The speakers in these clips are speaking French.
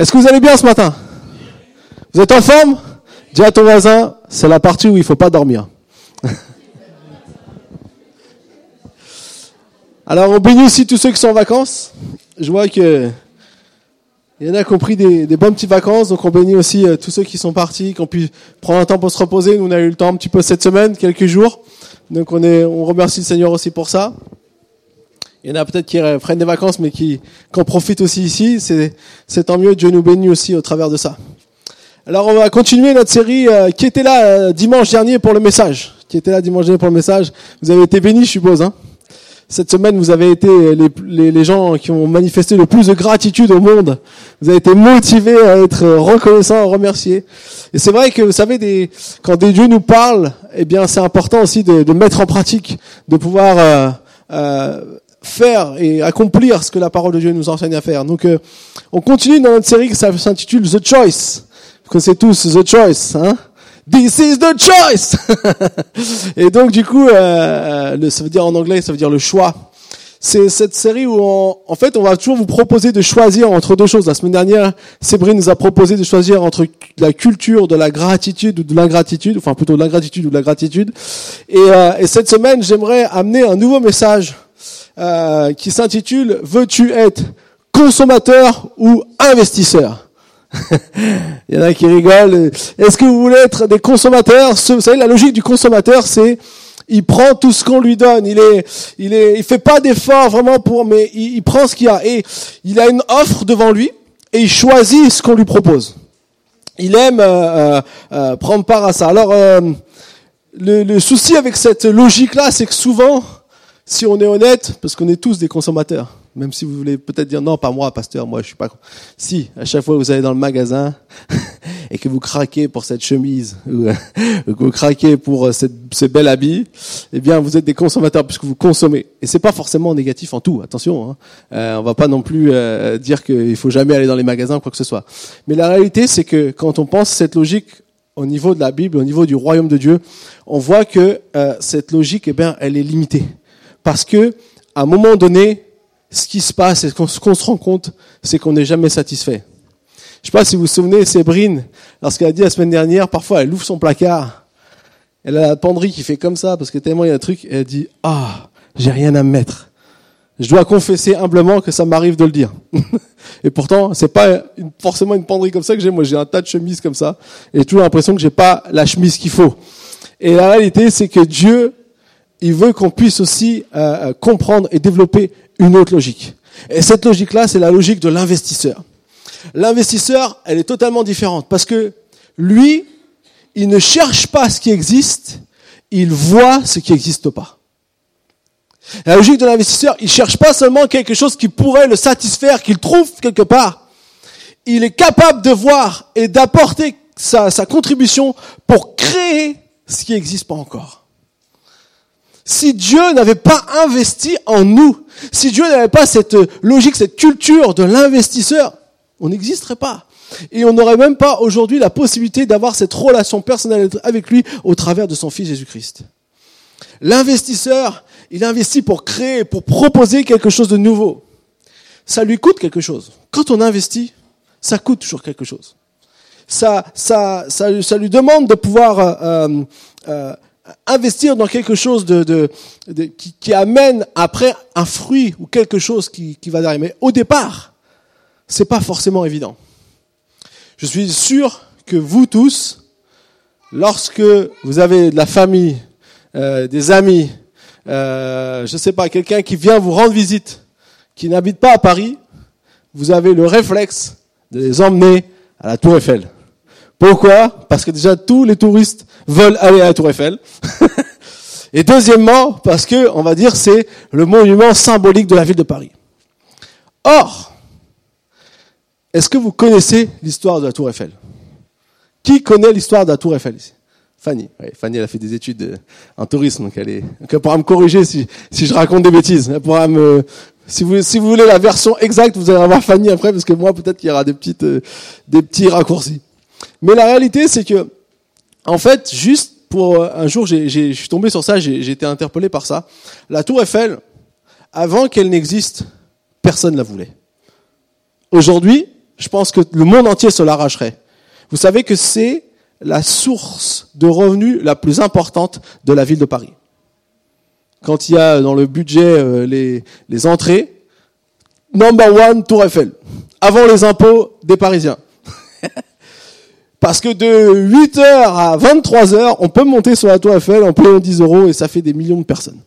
Est-ce que vous allez bien ce matin? Vous êtes en forme? Dis à ton voisin, c'est la partie où il faut pas dormir. Alors on bénit aussi tous ceux qui sont en vacances. Je vois que il y en a qui ont pris des, des bonnes petites vacances, donc on bénit aussi euh, tous ceux qui sont partis, qui ont pu prendre un temps pour se reposer. Nous on a eu le temps un petit peu cette semaine, quelques jours. Donc on est, on remercie le Seigneur aussi pour ça. Il y en a peut-être qui prennent des vacances, mais qui, qui en profitent aussi ici. C'est, c'est tant mieux. Dieu nous bénit aussi au travers de ça. Alors, on va continuer notre série. Euh, qui était là euh, dimanche dernier pour le message Qui était là dimanche dernier pour le message Vous avez été bénis, je suppose. Hein Cette semaine, vous avez été les, les, les, gens qui ont manifesté le plus de gratitude au monde. Vous avez été motivés à être reconnaissants, à remercier. Et c'est vrai que vous savez, des, quand des dieux nous parlent, eh bien, c'est important aussi de, de, mettre en pratique, de pouvoir euh, euh, faire et accomplir ce que la parole de Dieu nous enseigne à faire. Donc, euh, on continue dans notre série qui s'intitule The Choice. Vous connaissez tous The Choice, hein? This is the choice. et donc, du coup, euh, ça veut dire en anglais, ça veut dire le choix. C'est cette série où, on, en fait, on va toujours vous proposer de choisir entre deux choses. La semaine dernière, Sébrine nous a proposé de choisir entre la culture de la gratitude ou de l'ingratitude, enfin plutôt de l'ingratitude ou de la gratitude. Et, euh, et cette semaine, j'aimerais amener un nouveau message euh, qui s'intitule Veux-tu être consommateur ou investisseur? Il y en a qui rigolent. Est-ce que vous voulez être des consommateurs? Vous savez, la logique du consommateur, c'est il prend tout ce qu'on lui donne. Il est, il est, il fait pas d'effort vraiment pour, mais il, prend ce qu'il a et il a une offre devant lui et il choisit ce qu'on lui propose. Il aime euh, euh, euh prendre part à ça. Alors, euh, le, le souci avec cette logique-là, c'est que souvent, si on est honnête, parce qu'on est tous des consommateurs, même si vous voulez peut-être dire non, pas moi, pasteur, moi je suis pas. Si à chaque fois que vous allez dans le magasin et que vous craquez pour cette chemise ou que vous craquez pour euh, cette, ce bel habit, eh bien vous êtes des consommateurs puisque vous consommez. Et c'est pas forcément négatif en tout. Attention, hein. euh, on va pas non plus euh, dire qu'il faut jamais aller dans les magasins quoi que ce soit. Mais la réalité, c'est que quand on pense cette logique au niveau de la Bible, au niveau du royaume de Dieu, on voit que euh, cette logique, eh bien, elle est limitée. Parce que, à un moment donné, ce qui se passe ce qu'on se rend compte, c'est qu'on n'est jamais satisfait. Je sais pas si vous vous souvenez, Sébrine, lorsqu'elle a dit la semaine dernière, parfois elle ouvre son placard, elle a la penderie qui fait comme ça, parce que tellement il y a un truc, elle dit, ah, j'ai rien à me mettre. Je dois confesser humblement que ça m'arrive de le dire. et pourtant, c'est pas forcément une penderie comme ça que j'ai. Moi, j'ai un tas de chemises comme ça, et j'ai toujours l'impression que j'ai pas la chemise qu'il faut. Et la réalité, c'est que Dieu il veut qu'on puisse aussi euh, euh, comprendre et développer une autre logique. Et cette logique-là, c'est la logique de l'investisseur. L'investisseur, elle est totalement différente parce que lui, il ne cherche pas ce qui existe, il voit ce qui n'existe pas. La logique de l'investisseur, il cherche pas seulement quelque chose qui pourrait le satisfaire, qu'il trouve quelque part. Il est capable de voir et d'apporter sa, sa contribution pour créer ce qui n'existe pas encore. Si Dieu n'avait pas investi en nous, si Dieu n'avait pas cette logique, cette culture de l'investisseur, on n'existerait pas. Et on n'aurait même pas aujourd'hui la possibilité d'avoir cette relation personnelle avec lui au travers de son Fils Jésus-Christ. L'investisseur, il investit pour créer, pour proposer quelque chose de nouveau. Ça lui coûte quelque chose. Quand on investit, ça coûte toujours quelque chose. Ça, ça, ça, ça lui demande de pouvoir euh, euh, investir dans quelque chose de, qui, amène après un fruit ou quelque chose qui, qui va derrière. Mais au départ, c'est pas forcément évident. Je suis sûr que vous tous, lorsque vous avez de la famille, euh, des amis, euh, je sais pas, quelqu'un qui vient vous rendre visite, qui n'habite pas à Paris, vous avez le réflexe de les emmener à la Tour Eiffel. Pourquoi? Parce que déjà tous les touristes veulent aller à la Tour Eiffel. Et deuxièmement, parce que, on va dire, c'est le monument symbolique de la ville de Paris. Or, est-ce que vous connaissez l'histoire de la Tour Eiffel? Qui connaît l'histoire de la Tour Eiffel Fanny. Fanny, elle a fait des études euh, en tourisme, donc elle, est, donc elle pourra me corriger si, je raconte des bêtises. Elle pourra me, si vous, voulez la version exacte, vous allez avoir Fanny après, parce que moi, peut-être qu'il y aura des euh, des petits raccourcis. Mais la réalité, c'est que, en fait, juste pour un jour, j'ai, je suis tombé sur ça, j'ai, été interpellé par ça. La Tour Eiffel, avant qu'elle n'existe, personne la voulait. Aujourd'hui, je pense que le monde entier se l'arracherait. Vous savez que c'est la source de revenus la plus importante de la ville de Paris. Quand il y a dans le budget euh, les, les entrées, number one, Tour Eiffel. Avant les impôts des Parisiens. Parce que de 8h à 23h, on peut monter sur la Tour Eiffel en payant 10 euros et ça fait des millions de personnes.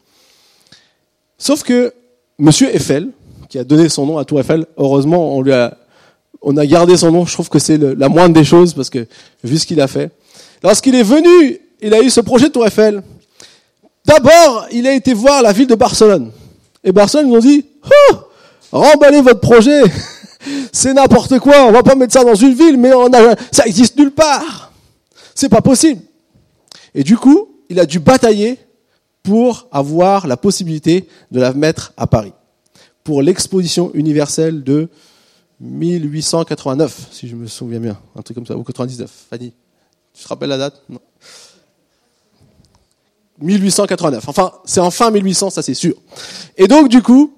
Sauf que Monsieur Eiffel, qui a donné son nom à Tour Eiffel, heureusement, on lui a, on a gardé son nom. Je trouve que c'est la moindre des choses parce que vu ce qu'il a fait. Lorsqu'il est venu, il a eu ce projet de Tour Eiffel. D'abord, il a été voir la ville de Barcelone. Et Barcelone, ils ont dit, oh, remballez votre projet. c'est n'importe quoi. On va pas mettre ça dans une ville, mais on a, ça existe nulle part. C'est pas possible. Et du coup, il a dû batailler pour avoir la possibilité de la mettre à Paris. Pour l'exposition universelle de 1889, si je me souviens bien. Un truc comme ça. Ou 99. Fanny, tu te rappelles la date? Non. 1889. Enfin, c'est en fin 1800, ça c'est sûr. Et donc, du coup,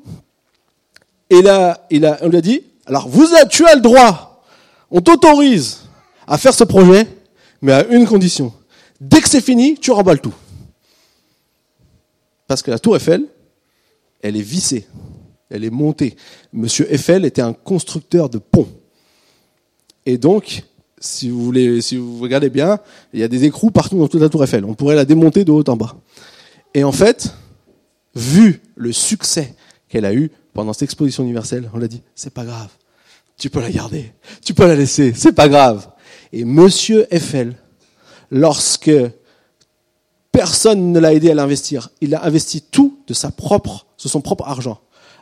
on lui a dit, alors vous, tu as le droit, on t'autorise à faire ce projet, mais à une condition. Dès que c'est fini, tu remballes tout. Parce que la tour Eiffel, elle est vissée, elle est montée. Monsieur Eiffel était un constructeur de ponts. Et donc, si vous voulez, si vous regardez bien, il y a des écrous partout dans toute la tour Eiffel. On pourrait la démonter de haut en bas. Et en fait, vu le succès qu'elle a eu, pendant cette exposition universelle, on l'a dit, c'est pas grave. Tu peux la garder. Tu peux la laisser. C'est pas grave. Et monsieur Eiffel, lorsque personne ne l'a aidé à l'investir, il a investi tout de sa propre, de son propre argent.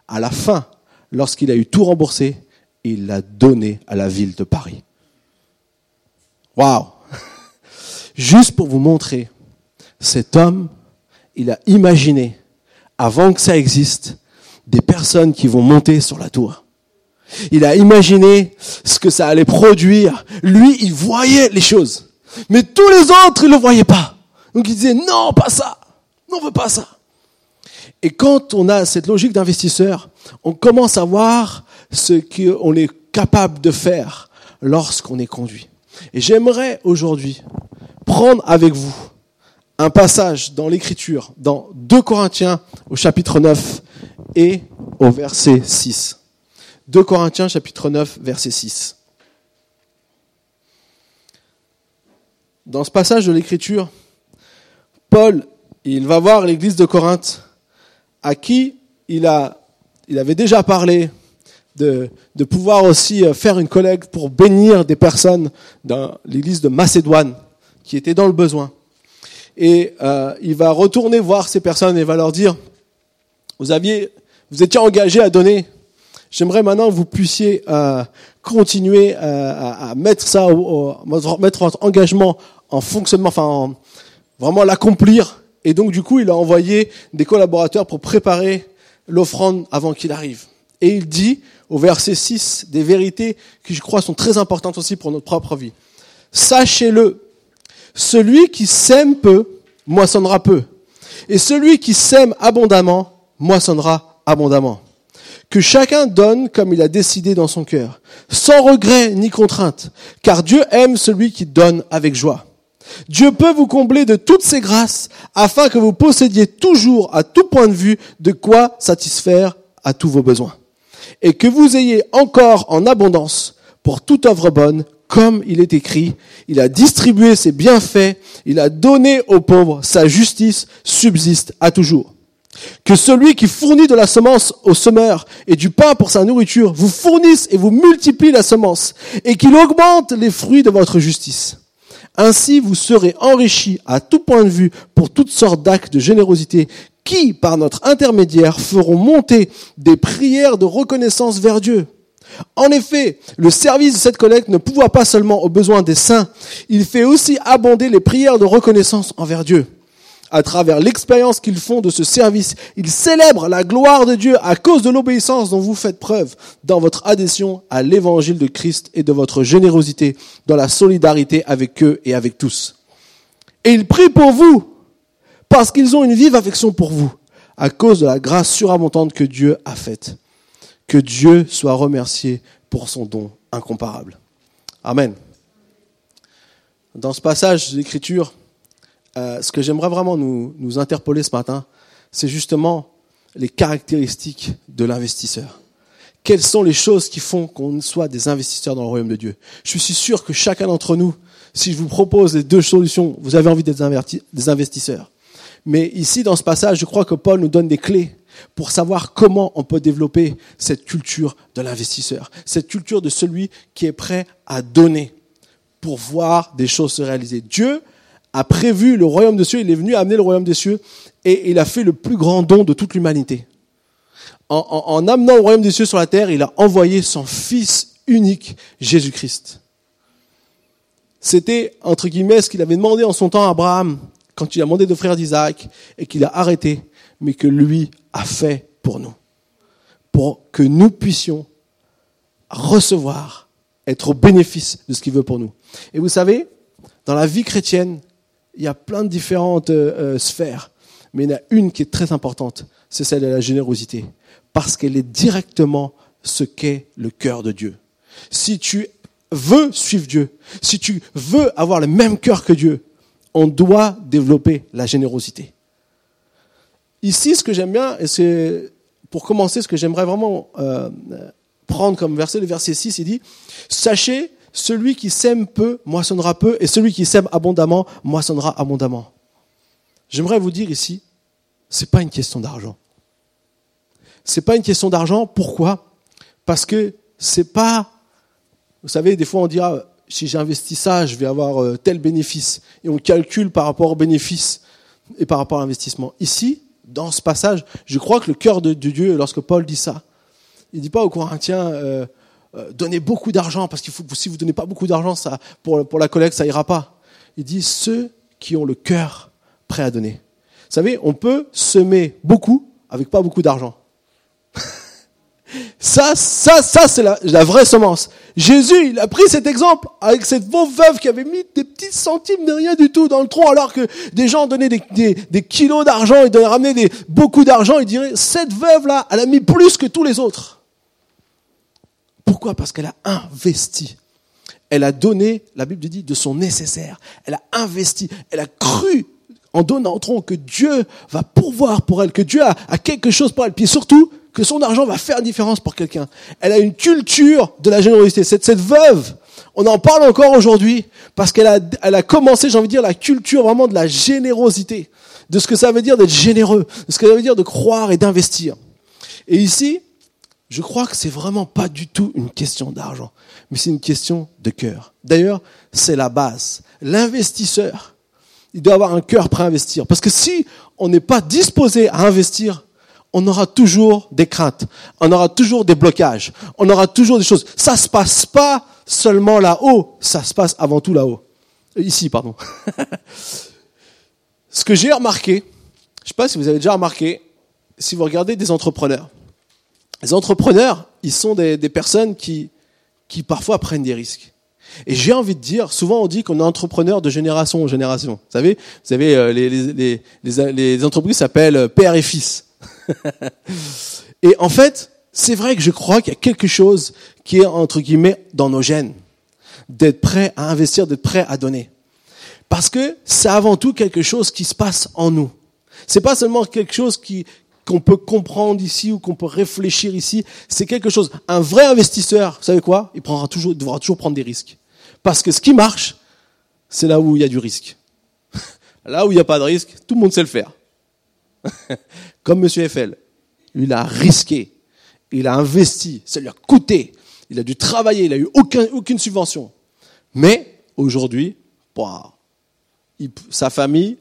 À la fin, lorsqu'il a eu tout remboursé, il l'a donné à la ville de Paris. Waouh! Juste pour vous montrer, cet homme, il a imaginé, avant que ça existe, des personnes qui vont monter sur la tour. Il a imaginé ce que ça allait produire. Lui, il voyait les choses. Mais tous les autres, ils ne le voyaient pas. Donc il disait, non, pas ça. On veut pas ça. Et quand on a cette logique d'investisseur, on commence à voir ce qu'on est capable de faire lorsqu'on est conduit. Et j'aimerais aujourd'hui prendre avec vous un passage dans l'écriture, dans 2 Corinthiens au chapitre 9, et au verset 6. 2 Corinthiens chapitre 9 verset 6. Dans ce passage de l'écriture, Paul, il va voir l'église de Corinthe à qui il, a, il avait déjà parlé de, de pouvoir aussi faire une collecte pour bénir des personnes dans l'église de Macédoine qui étaient dans le besoin. Et euh, il va retourner voir ces personnes et va leur dire, vous aviez vous étiez engagé à donner. J'aimerais maintenant que vous puissiez euh, continuer euh, à, mettre ça, au, mettre votre engagement en fonctionnement, enfin vraiment l'accomplir. Et donc du coup, il a envoyé des collaborateurs pour préparer l'offrande avant qu'il arrive. Et il dit au verset 6 des vérités qui je crois sont très importantes aussi pour notre propre vie. Sachez-le, celui qui sème peu, moissonnera peu. Et celui qui sème abondamment, moissonnera abondamment. Que chacun donne comme il a décidé dans son cœur, sans regret ni contrainte, car Dieu aime celui qui donne avec joie. Dieu peut vous combler de toutes ses grâces afin que vous possédiez toujours à tout point de vue de quoi satisfaire à tous vos besoins. Et que vous ayez encore en abondance pour toute œuvre bonne, comme il est écrit, il a distribué ses bienfaits, il a donné aux pauvres, sa justice subsiste à toujours. Que celui qui fournit de la semence au semeur et du pain pour sa nourriture vous fournisse et vous multiplie la semence et qu'il augmente les fruits de votre justice. Ainsi vous serez enrichis à tout point de vue pour toutes sortes d'actes de générosité qui, par notre intermédiaire, feront monter des prières de reconnaissance vers Dieu. En effet, le service de cette collecte ne pouvoit pas seulement aux besoins des saints, il fait aussi abonder les prières de reconnaissance envers Dieu à travers l'expérience qu'ils font de ce service. Ils célèbrent la gloire de Dieu à cause de l'obéissance dont vous faites preuve dans votre adhésion à l'évangile de Christ et de votre générosité dans la solidarité avec eux et avec tous. Et ils prient pour vous parce qu'ils ont une vive affection pour vous à cause de la grâce surabondante que Dieu a faite. Que Dieu soit remercié pour son don incomparable. Amen. Dans ce passage d'écriture, euh, ce que j'aimerais vraiment nous, nous interpeller ce matin, c'est justement les caractéristiques de l'investisseur. Quelles sont les choses qui font qu'on soit des investisseurs dans le royaume de Dieu? Je suis sûr que chacun d'entre nous, si je vous propose les deux solutions, vous avez envie d'être des investisseurs. Mais ici, dans ce passage, je crois que Paul nous donne des clés pour savoir comment on peut développer cette culture de l'investisseur, cette culture de celui qui est prêt à donner pour voir des choses se réaliser. Dieu a prévu le royaume des cieux, il est venu amener le royaume des cieux et il a fait le plus grand don de toute l'humanité. En, en, amenant le royaume des cieux sur la terre, il a envoyé son Fils unique, Jésus-Christ. C'était, entre guillemets, ce qu'il avait demandé en son temps à Abraham, quand il a demandé d'offrir d'Isaac, et qu'il a arrêté, mais que lui a fait pour nous. Pour que nous puissions recevoir, être au bénéfice de ce qu'il veut pour nous. Et vous savez, dans la vie chrétienne, il y a plein de différentes euh, sphères, mais il y en a une qui est très importante, c'est celle de la générosité, parce qu'elle est directement ce qu'est le cœur de Dieu. Si tu veux suivre Dieu, si tu veux avoir le même cœur que Dieu, on doit développer la générosité. Ici, ce que j'aime bien, et c'est pour commencer, ce que j'aimerais vraiment euh, prendre comme verset, le verset 6, il dit, sachez, celui qui sème peu moissonnera peu, et celui qui sème abondamment moissonnera abondamment. J'aimerais vous dire ici, c'est pas une question d'argent. C'est pas une question d'argent. Pourquoi? Parce que c'est pas, vous savez, des fois on dit ah, si j'investis ça, je vais avoir euh, tel bénéfice, et on calcule par rapport au bénéfice et par rapport à l'investissement. Ici, dans ce passage, je crois que le cœur de, Dieu, lorsque Paul dit ça, il dit pas aux Corinthiens euh, euh, donnez beaucoup d'argent parce que si vous donnez pas beaucoup d'argent, ça pour pour la collecte ça ira pas. Il dit ceux qui ont le cœur prêt à donner. Vous savez, on peut semer beaucoup avec pas beaucoup d'argent. Ça, ça, ça, c'est la, vraie semence. Jésus, il a pris cet exemple avec cette pauvre veuve qui avait mis des petits centimes de rien du tout dans le tronc, alors que des gens donnaient des, des, kilos d'argent, ils donnaient ramener des, beaucoup d'argent, il dirait, cette veuve-là, elle a mis plus que tous les autres. Pourquoi? Parce qu'elle a investi. Elle a donné, la Bible dit, de son nécessaire. Elle a investi, elle a cru en donnant tronc que Dieu va pourvoir pour elle, que Dieu a, a quelque chose pour elle. Puis surtout, que son argent va faire différence pour quelqu'un. Elle a une culture de la générosité. Cette, cette veuve, on en parle encore aujourd'hui parce qu'elle a, elle a commencé, j'ai envie de dire, la culture vraiment de la générosité, de ce que ça veut dire d'être généreux, de ce que ça veut dire de croire et d'investir. Et ici, je crois que c'est vraiment pas du tout une question d'argent, mais c'est une question de cœur. D'ailleurs, c'est la base. L'investisseur, il doit avoir un cœur prêt à investir. Parce que si on n'est pas disposé à investir, on aura toujours des craintes, on aura toujours des blocages, on aura toujours des choses. Ça se passe pas seulement là-haut, ça se passe avant tout là-haut. Ici, pardon. Ce que j'ai remarqué, je sais pas si vous avez déjà remarqué, si vous regardez des entrepreneurs, les entrepreneurs, ils sont des, personnes qui, qui parfois prennent des risques. Et j'ai envie de dire, souvent on dit qu'on est entrepreneur de génération en génération. Vous savez, vous savez, euh, les, les, les, les entreprises s'appellent père et fils. et en fait, c'est vrai que je crois qu'il y a quelque chose qui est, entre guillemets, dans nos gènes. D'être prêt à investir, d'être prêt à donner. Parce que c'est avant tout quelque chose qui se passe en nous. C'est pas seulement quelque chose qui, qu'on peut comprendre ici ou qu'on peut réfléchir ici. C'est quelque chose. Un vrai investisseur, vous savez quoi? Il prendra toujours, il devra toujours prendre des risques. Parce que ce qui marche, c'est là où il y a du risque. Là où il n'y a pas de risque, tout le monde sait le faire. Comme Monsieur Eiffel. Il a risqué. Il a investi. Ça lui a coûté. Il a dû travailler. Il n'a eu aucun, aucune subvention. Mais aujourd'hui, sa famille,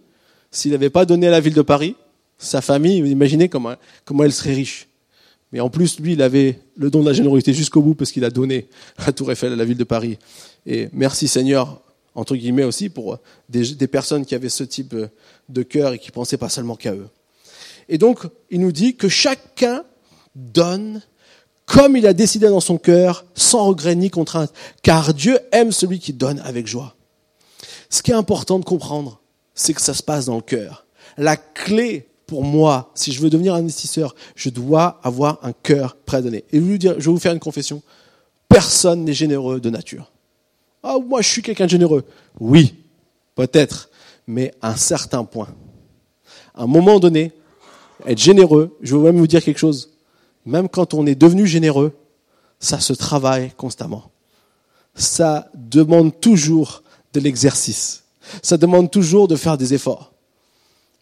s'il n'avait pas donné à la ville de Paris, sa famille, imaginez comment, comment elle serait riche. Mais en plus, lui, il avait le don de la générosité jusqu'au bout parce qu'il a donné la Tour Eiffel à la ville de Paris. Et merci Seigneur, entre guillemets aussi, pour des, des personnes qui avaient ce type de cœur et qui pensaient pas seulement qu'à eux. Et donc, il nous dit que chacun donne comme il a décidé dans son cœur, sans regret ni contrainte, car Dieu aime celui qui donne avec joie. Ce qui est important de comprendre, c'est que ça se passe dans le cœur. La clé pour moi, si je veux devenir investisseur, je dois avoir un cœur prêt à donner. Et je vais vous, faire une confession. personne n'est généreux de nature. Ah, moi je suis quelqu'un de généreux. Oui, peut-être, mais à un certain point. À un moment donné, être généreux, je veux même vous dire quelque chose, même quand on est devenu généreux, ça se travaille constamment. Ça demande toujours de l'exercice. Ça demande toujours de faire des efforts.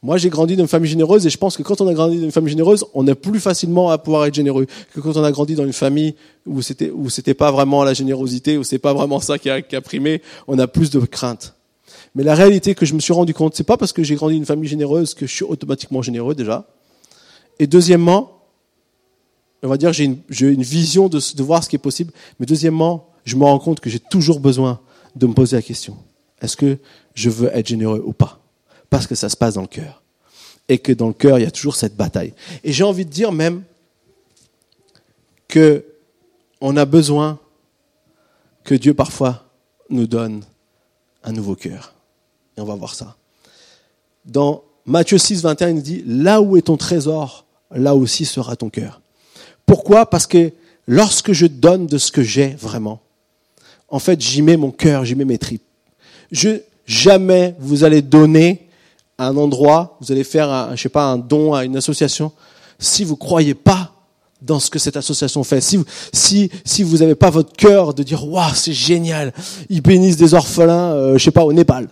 Moi, j'ai grandi dans une famille généreuse et je pense que quand on a grandi dans une famille généreuse, on est plus facilement à pouvoir être généreux que quand on a grandi dans une famille où c'était où c'était pas vraiment la générosité, où c'est pas vraiment ça qui a, qui a primé. On a plus de crainte. Mais la réalité que je me suis rendu compte, c'est pas parce que j'ai grandi dans une famille généreuse que je suis automatiquement généreux déjà. Et deuxièmement, on va dire j'ai une, une vision de, de voir ce qui est possible. Mais deuxièmement, je me rends compte que j'ai toujours besoin de me poser la question est-ce que je veux être généreux ou pas? Parce que ça se passe dans le cœur. Et que dans le cœur, il y a toujours cette bataille. Et j'ai envie de dire même que on a besoin que Dieu parfois nous donne un nouveau cœur. Et on va voir ça. Dans Matthieu 6, 21, il nous dit, là où est ton trésor, là aussi sera ton cœur. Pourquoi? Parce que lorsque je donne de ce que j'ai vraiment, en fait, j'y mets mon cœur, j'y mets mes tripes. Je, jamais vous allez donner un endroit, vous allez faire, un, je sais pas, un don à une association, si vous croyez pas dans ce que cette association fait, si vous, si, si vous n'avez pas votre cœur de dire, waouh, c'est génial, ils bénissent des orphelins, euh, je sais pas, au Népal.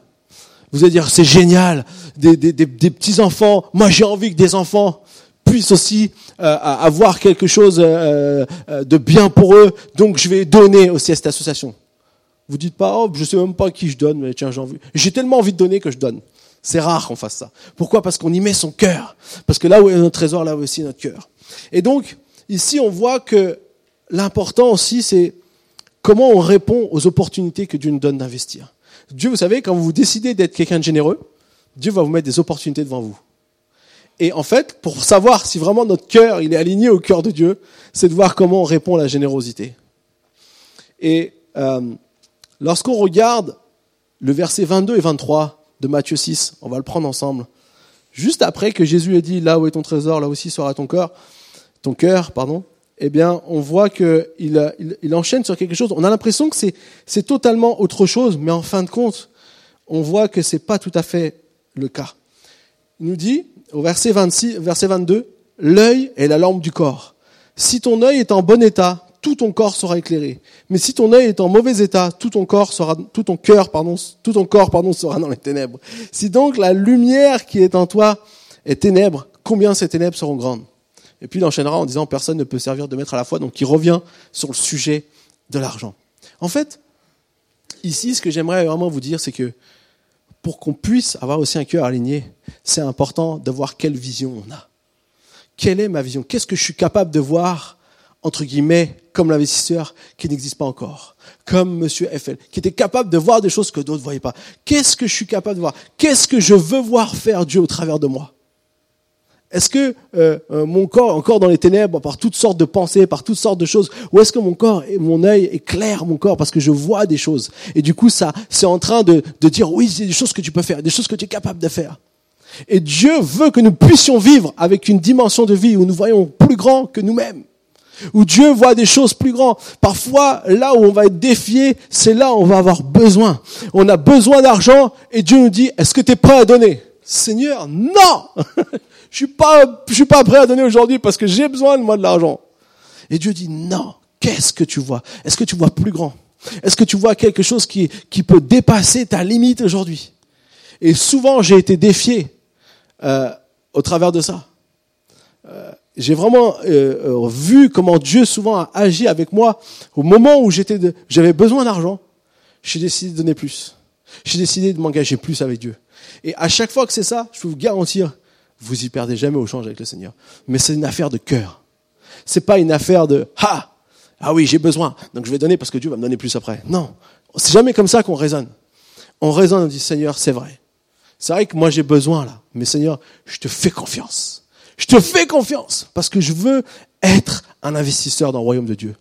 Vous allez dire, c'est génial, des, des, des, petits enfants, moi j'ai envie que des enfants puissent aussi euh, avoir quelque chose euh, euh, de bien pour eux, donc je vais donner aussi à cette association. Vous dites pas, oh, je sais même pas qui je donne, mais tiens, j'ai envie. J'ai tellement envie de donner que je donne. C'est rare qu'on fasse ça. Pourquoi? Parce qu'on y met son cœur. Parce que là où est notre trésor, là est aussi notre cœur. Et donc, ici, on voit que l'important aussi, c'est comment on répond aux opportunités que Dieu nous donne d'investir. Dieu, vous savez, quand vous décidez d'être quelqu'un de généreux, Dieu va vous mettre des opportunités devant vous. Et en fait, pour savoir si vraiment notre cœur il est aligné au cœur de Dieu, c'est de voir comment on répond à la générosité. Et euh, lorsqu'on regarde le verset 22 et 23, de Matthieu 6. On va le prendre ensemble. Juste après que Jésus ait dit là où est ton trésor, là aussi sera ton cœur, ton cœur, pardon. Eh bien, on voit qu'il il, enchaîne sur quelque chose. On a l'impression que c'est, totalement autre chose, mais en fin de compte, on voit que c'est pas tout à fait le cas. Il nous dit, au verset 26, verset 22, l'œil est la lampe du corps. Si ton œil est en bon état, tout ton corps sera éclairé. Mais si ton œil est en mauvais état, tout ton corps sera, tout ton cœur, pardon, tout ton corps, pardon, sera dans les ténèbres. Si donc la lumière qui est en toi est ténèbre, combien ces ténèbres seront grandes? Et puis il enchaînera en disant personne ne peut servir de maître à la fois, donc il revient sur le sujet de l'argent. En fait, ici, ce que j'aimerais vraiment vous dire, c'est que pour qu'on puisse avoir aussi un cœur aligné, c'est important de voir quelle vision on a. Quelle est ma vision? Qu'est-ce que je suis capable de voir entre guillemets, comme l'investisseur qui n'existe pas encore, comme Monsieur FL, qui était capable de voir des choses que d'autres ne voyaient pas. Qu'est-ce que je suis capable de voir? Qu'est-ce que je veux voir faire Dieu au travers de moi? Est-ce que euh, euh, mon corps, encore dans les ténèbres, par toutes sortes de pensées, par toutes sortes de choses, ou est-ce que mon corps et mon œil clair, mon corps, parce que je vois des choses? Et du coup, ça, c'est en train de, de dire oui, c'est des choses que tu peux faire, des choses que tu es capable de faire. Et Dieu veut que nous puissions vivre avec une dimension de vie où nous voyons plus grand que nous-mêmes où Dieu voit des choses plus grandes. Parfois, là où on va être défié, c'est là où on va avoir besoin. On a besoin d'argent et Dieu nous dit, est-ce que tu es prêt à donner? Seigneur, non Je suis pas, je suis pas prêt à donner aujourd'hui parce que j'ai besoin de moi de l'argent. Et Dieu dit, non, qu'est-ce que tu vois? Est-ce que tu vois plus grand? Est-ce que tu vois quelque chose qui, qui peut dépasser ta limite aujourd'hui? Et souvent, j'ai été défié euh, au travers de ça. Euh, j'ai vraiment euh, euh, vu comment Dieu souvent a agi avec moi au moment où j'étais, j'avais besoin d'argent. J'ai décidé de donner plus. J'ai décidé de m'engager plus avec Dieu. Et à chaque fois que c'est ça, je peux vous garantir, vous y perdez jamais au change avec le Seigneur. Mais c'est une affaire de cœur. C'est pas une affaire de ah ah oui j'ai besoin donc je vais donner parce que Dieu va me donner plus après. Non, c'est jamais comme ça qu'on raisonne. On raisonne, on dit Seigneur c'est vrai. C'est vrai que moi j'ai besoin là, mais Seigneur je te fais confiance. Je te fais confiance parce que je veux être un investisseur dans le royaume de Dieu.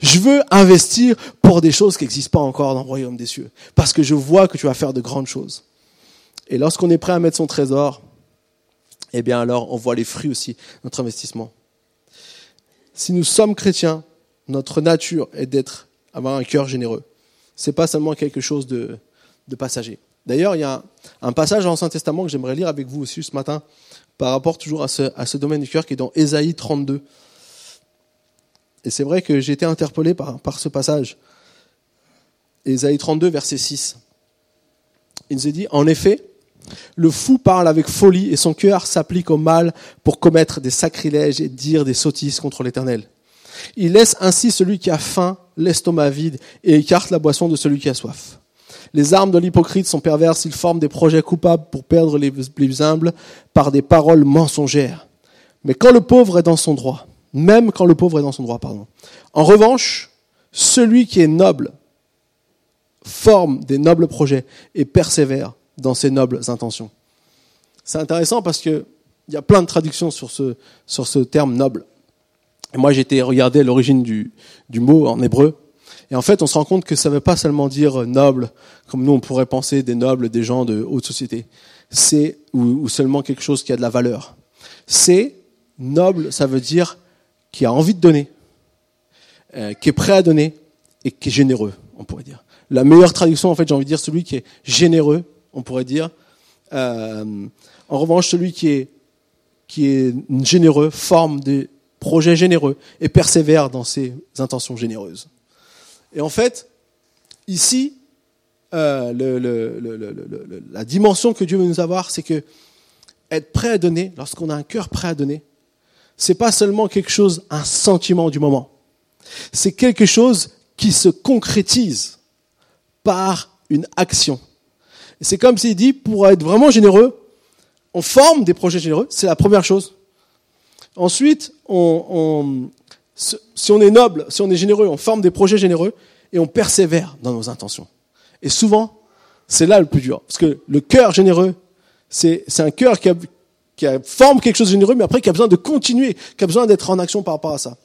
Je veux investir pour des choses qui n'existent pas encore dans le royaume des cieux. Parce que je vois que tu vas faire de grandes choses. Et lorsqu'on est prêt à mettre son trésor, eh bien alors on voit les fruits aussi de notre investissement. Si nous sommes chrétiens, notre nature est d'être avoir un cœur généreux. C'est pas seulement quelque chose de, de passager. D'ailleurs, il y a un, passage dans l'Ancien Testament que j'aimerais lire avec vous aussi ce matin, par rapport toujours à ce, à ce domaine du cœur, qui est dans Ésaïe 32. Et c'est vrai que j'ai été interpellé par, par ce passage. Ésaïe 32, verset 6. Il nous est dit, en effet, le fou parle avec folie et son cœur s'applique au mal pour commettre des sacrilèges et dire des sottises contre l'Éternel. Il laisse ainsi celui qui a faim l'estomac vide et écarte la boisson de celui qui a soif. Les armes de l'hypocrite sont perverses, ils forment des projets coupables pour perdre les plus humbles par des paroles mensongères. Mais quand le pauvre est dans son droit, même quand le pauvre est dans son droit, pardon. En revanche, celui qui est noble forme des nobles projets et persévère dans ses nobles intentions. C'est intéressant parce que il y a plein de traductions sur ce, terme noble. Et moi, j'ai été regarder l'origine du mot en hébreu. Et en fait, on se rend compte que ça ne veut pas seulement dire noble, comme nous on pourrait penser des nobles, des gens de haute société. C'est ou, seulement quelque chose qui a de la valeur. C'est noble, ça veut dire qui a envie de donner, euh, qui est prêt à donner et qui est généreux, on pourrait dire. La meilleure traduction, en fait, j'ai envie de dire celui qui est généreux, on pourrait dire. Euh, en revanche, celui qui est généreux forme des projets généreux et persévère dans ses intentions généreuses. Et en fait, ici, euh, le, le, le, la dimension que Dieu veut nous avoir, c'est que être prêt à donner, lorsqu'on a un cœur prêt à donner, c'est pas seulement quelque chose, un sentiment du moment. C'est quelque chose qui se concrétise par une action. C'est comme s'il dit, pour être vraiment généreux, on forme des projets généreux, c'est la première chose. Ensuite, on, on, si on est noble, si on est généreux, on forme des projets généreux et on persévère dans nos intentions. Et souvent, c'est là le plus dur. Parce que le cœur généreux, c'est un cœur qui, forme quelque chose de généreux, mais après qui a besoin de continuer, qui a besoin d'être en action par rapport à ça.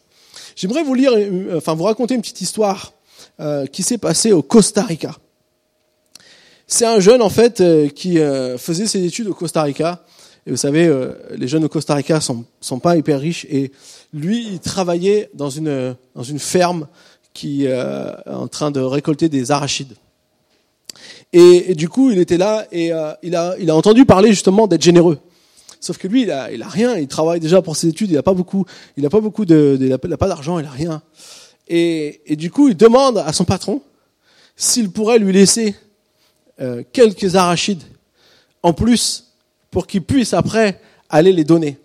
J'aimerais vous lire, enfin vous raconter une petite histoire euh, qui s'est passée au Costa Rica. C'est un jeune en fait euh, qui euh, faisait ses études au Costa Rica. Et vous savez, euh, les jeunes au Costa Rica sont, sont pas hyper riches. Et lui, il travaillait dans une dans une ferme qui est en train de récolter des arachides. Et, du coup, il était là et il a il a entendu parler justement d'être généreux. Sauf que lui, il a, il a rien. Il travaille déjà pour ses études. Il a pas beaucoup. Il a pas beaucoup de. Il pas d'argent. Il a rien. Et, et du coup, il demande à son patron s'il pourrait lui laisser euh, quelques arachides en plus pour qu'il puisse après aller les donner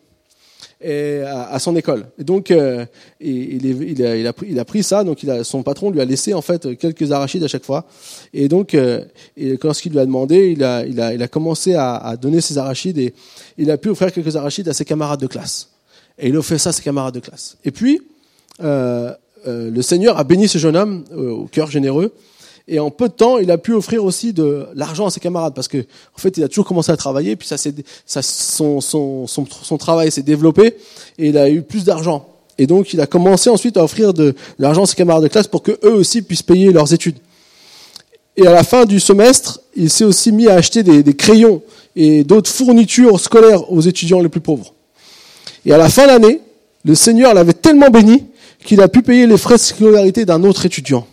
à, son école. Et donc, euh, il, il, a, il, a, il, a, pris, ça. Donc, il a, son patron lui a laissé en fait quelques arachides à chaque fois. Et donc, euh, lorsqu'il lui a demandé, il a, il a, a commencé à, à, donner ses arachides et il a pu offrir quelques arachides à ses camarades de classe. Et il a offert ça à ses camarades de classe. Et puis, euh, euh le Seigneur a béni ce jeune homme au cœur généreux et en peu de temps, il a pu offrir aussi de l'argent à ses camarades parce que, en fait, il a toujours commencé à travailler, puis ça, son travail s'est développé et il a eu plus d'argent. Et donc, il a commencé ensuite à offrir de, l'argent à ses camarades de classe pour que eux aussi puissent payer leurs études. Et à la fin du semestre, il s'est aussi mis à acheter des, des crayons et d'autres fournitures scolaires aux étudiants les plus pauvres. Et à la fin de l'année, le Seigneur l'avait tellement béni qu'il a pu payer les frais de scolarité d'un autre étudiant.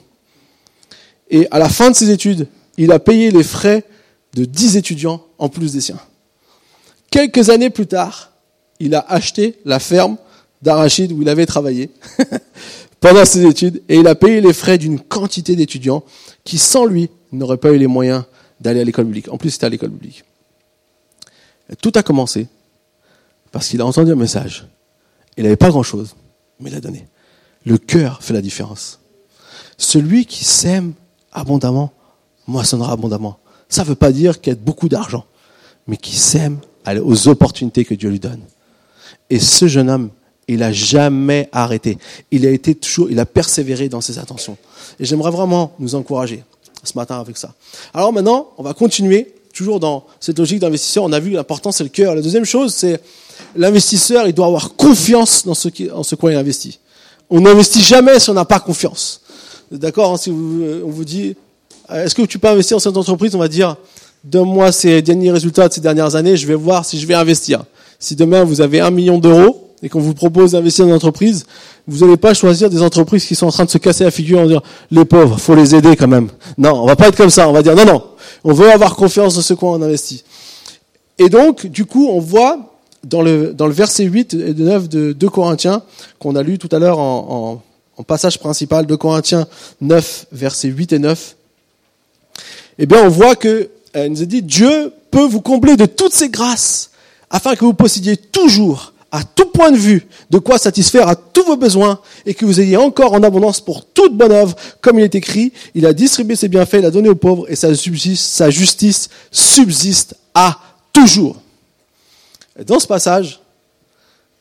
Et à la fin de ses études, il a payé les frais de dix étudiants en plus des siens. Quelques années plus tard, il a acheté la ferme d'Arachide où il avait travaillé pendant ses études et il a payé les frais d'une quantité d'étudiants qui, sans lui, n'auraient pas eu les moyens d'aller à l'école publique. En plus, c'était à l'école publique. tout a commencé parce qu'il a entendu un message. Il n'avait pas grand-chose, mais il a donné. Le cœur fait la différence. Celui qui sème abondamment moissonnera abondamment. Ça ne veut pas dire qu'il y a beaucoup d'argent, mais qui sème aux opportunités que Dieu lui donne. Et ce jeune homme, il a jamais arrêté. Il a été toujours, il a persévéré dans ses attentions. Et j'aimerais vraiment nous encourager ce matin avec ça. Alors maintenant, on va continuer toujours dans cette logique d'investisseur. On a vu l'important c'est le cœur. La deuxième chose, c'est l'investisseur, il doit avoir confiance dans ce, qui, en ce quoi il investit. On n'investit jamais si on n'a pas confiance. D'accord hein, Si vous, euh, on vous dit, euh, est-ce que tu peux investir dans cette entreprise On va dire, donne-moi ces derniers résultats de ces dernières années, je vais voir si je vais investir. Si demain vous avez un million d'euros et qu'on vous propose d'investir dans une entreprise, vous n'allez pas choisir des entreprises qui sont en train de se casser la figure en disant les pauvres, faut les aider quand même. Non, on va pas être comme ça. On va dire non, non, on veut avoir confiance dans ce qu'on investit. Et donc, du coup, on voit dans le, verset 8 et 9 de 2 Corinthiens, qu'on a lu tout à l'heure en, passage principal, de Corinthiens 9, versets 8 et 9, eh bien, on voit que, elle euh, nous a dit, Dieu peut vous combler de toutes ses grâces, afin que vous possédiez toujours, à tout point de vue, de quoi satisfaire à tous vos besoins, et que vous ayez encore en abondance pour toute bonne œuvre, comme il est écrit, il a distribué ses bienfaits, il a donné aux pauvres, et sa justice subsiste à toujours. Dans ce passage,